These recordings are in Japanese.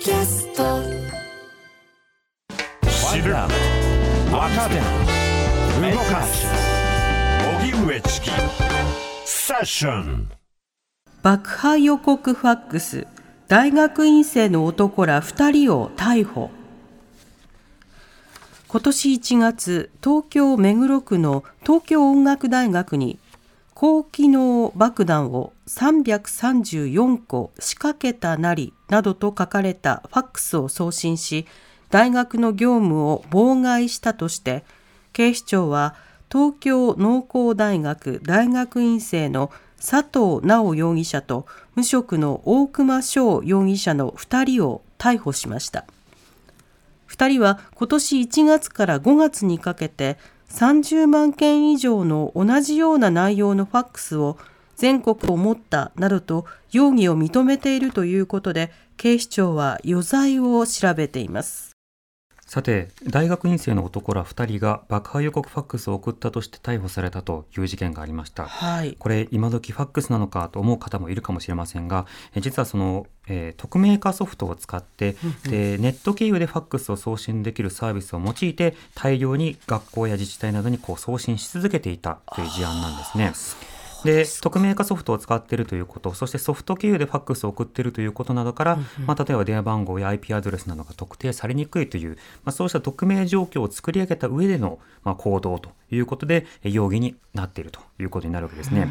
キャスト。知る若手動かす。荻上チキ。セッション。爆破予告ファックス。大学院生の男ら2人を逮捕。今年1月東京目黒区の東京音楽大学に高機能爆弾を334個仕掛けたなりなどと書かれたファックスを送信し大学の業務を妨害したとして警視庁は東京農工大学大学院生の佐藤直容疑者と無職の大熊翔容疑者の2人を逮捕しました。2人は今年1月から5月にかけて30万件以上の同じような内容のファックスを全国を持ったなどと容疑を認めているということで警視庁は余罪を調べています。さて大学院生の男ら2人が爆破予告ファックスを送ったとして逮捕されたという事件がありました、はい、これ今時ファックスなのかと思う方もいるかもしれませんが実はその、えー、匿名化ソフトを使ってでネット経由でファックスを送信できるサービスを用いて大量に学校や自治体などにこう送信し続けていたという事案なんですね。で匿名化ソフトを使っているということそしてソフト経由でファックスを送っているということなどから、うんうん、まあ、例えば電話番号や IP アドレスなどが特定されにくいという、まあ、そうした匿名状況を作り上げた上での、まあ、行動ということで容疑になっているということになるわけですね。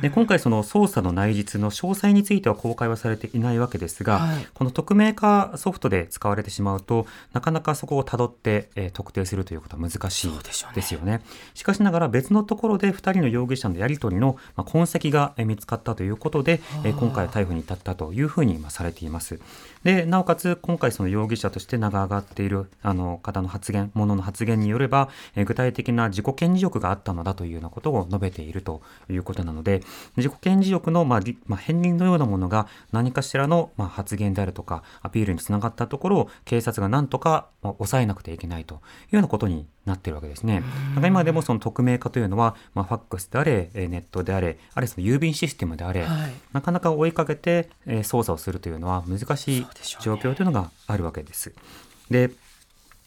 で今回その捜査の内実の詳細については公開はされていないわけですが、はい、この匿名化ソフトで使われてしまうとなかなかそこをたどって、えー、特定するということは難しいですよね。ねしかしながら別のところで2人の容疑者のやり取りの、まあ、痕跡が見つかったということで、えー、今回逮捕に至ったというふうにされています。でなおかつ今回その容疑者として名が挙がっているあの方の発言ものの発言によれば、えー、具体的な自己顕示欲があったのだというようなことを述べているということなので自己顕示欲の、まあまあ、片鱗のようなものが何かしらの、まあ、発言であるとかアピールにつながったところを警察が何とか、まあ、抑えなくてはいけないというようなことになっているわけですね。だから今でもその匿名化というのは、まあ、ファックスであれネットであれあるいはその郵便システムであれ、はい、なかなか追いかけて、えー、操作をするというのは難しい状況というのがあるわけです。で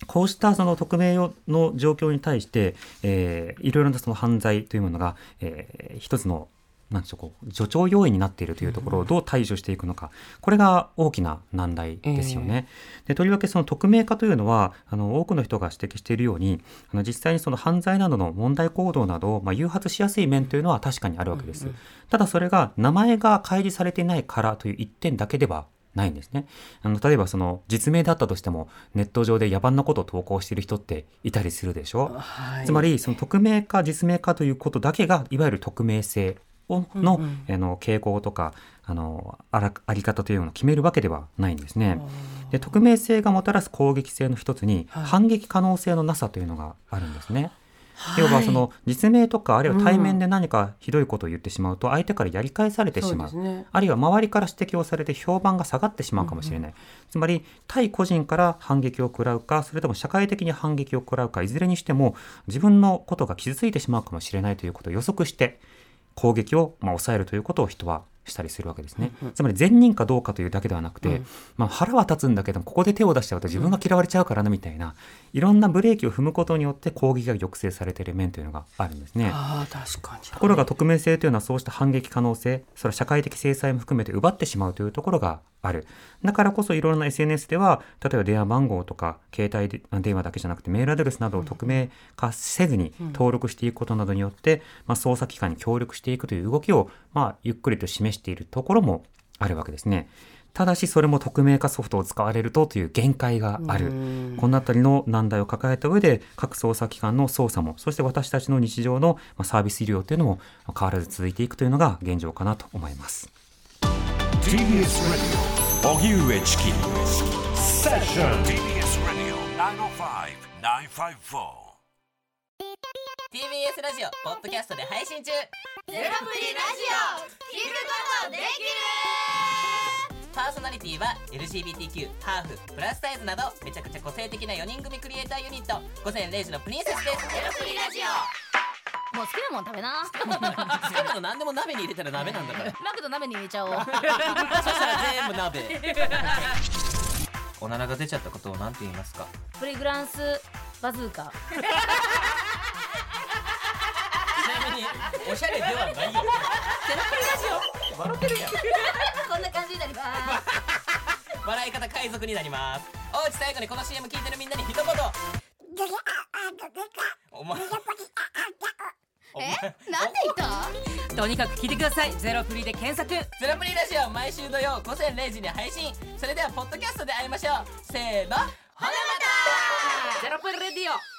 こうしたその匿名の状況に対して、えー、いろいろなその犯罪というものが、えー、一つのなんでしょうこう助長要因になっているというところをどう対処していくのか、これが大きな難題ですよね。えー、でとりわけその匿名化というのはあの多くの人が指摘しているようにあの実際にその犯罪などの問題行動などを、まあ、誘発しやすい面というのは確かにあるわけです。ただそれが名前が開示されていないからという一点だけではないんですね。あの例えばその実名だったとしてもネット上で野蛮なことを投稿している人っていたりするでしょ、はい、つまりその匿名か実名かということだけがいわゆる匿名性のうんうん、あの傾向とかあのあらあり方というのを決めるわけではないんですね。で匿名性がもたらす攻撃性の一つに、はい、反撃可能性のなさというのがあるんですね。はい、要はその実名とかあるいは対面で何かひどいことを言ってしまうと相手からやり返されてしまう、うんね、あるいは周りから指摘をされて評判が下がってしまうかもしれない、うんうん、つまり対個人から反撃を食らうかそれとも社会的に反撃を食らうかいずれにしても自分のことが傷ついてしまうかもしれないということを予測して攻撃をまあ抑えるということを人はしたりするわけですね、うんうん、つまり善人かどうかというだけではなくて、うん、まあ、腹は立つんだけどここで手を出しちゃうと自分が嫌われちゃうからなみたいな、いろんなブレーキを踏むことによって攻撃が抑制されている面というのがあるんですね。あ確かに。ところが匿名性というのはそうした反撃可能性それは社会的制裁も含めて奪ってしまうというところがあるだからこそいろいろな SNS では例えば電話番号とか携帯電話だけじゃなくてメールアドレスなどを匿名化せずに登録していくことなどによって、まあ、捜査機関に協力していくという動きを、まあ、ゆっくりと示しているところもあるわけですね。ただしそれも匿名化ソフトを使われるとという限界があるこの辺りの難題を抱えた上で各捜査機関の捜査もそして私たちの日常のサービス医療というのも変わらず続いていくというのが現状かなと思います。TBS 荻上チキ。セッション TBS ラジオポッドキャストで配信中。ゼロプリラジオ。聞くことできる。パーソナリティは LGBTQ ハーフプラスサイズなどめちゃくちゃ個性的な4人組クリエイターユニット。午前0時のプリンセスです。ゼロプリラジオもう好きなもん食べな。好きなの何でも鍋に入れたら鍋なんだから。マクド鍋に入れちゃおう。そしたら全部鍋。おならが出ちゃったことを何て言いますか？プリグランスバズーカ。ちなみにおしゃれではないよ。ゼロプリラジ笑ってるやん。オこんな感じになります。笑い方海賊になります。おうち最後にこの CM 聞いてるみんなに一言。お前え？なんで言った？とにかく聞いてください。ゼロプリで検索。ゼロプリラジオ毎週土曜午前0時に配信。それではポッドキャストで会いましょう。せーの。ほなまた。ゼロプリレディオ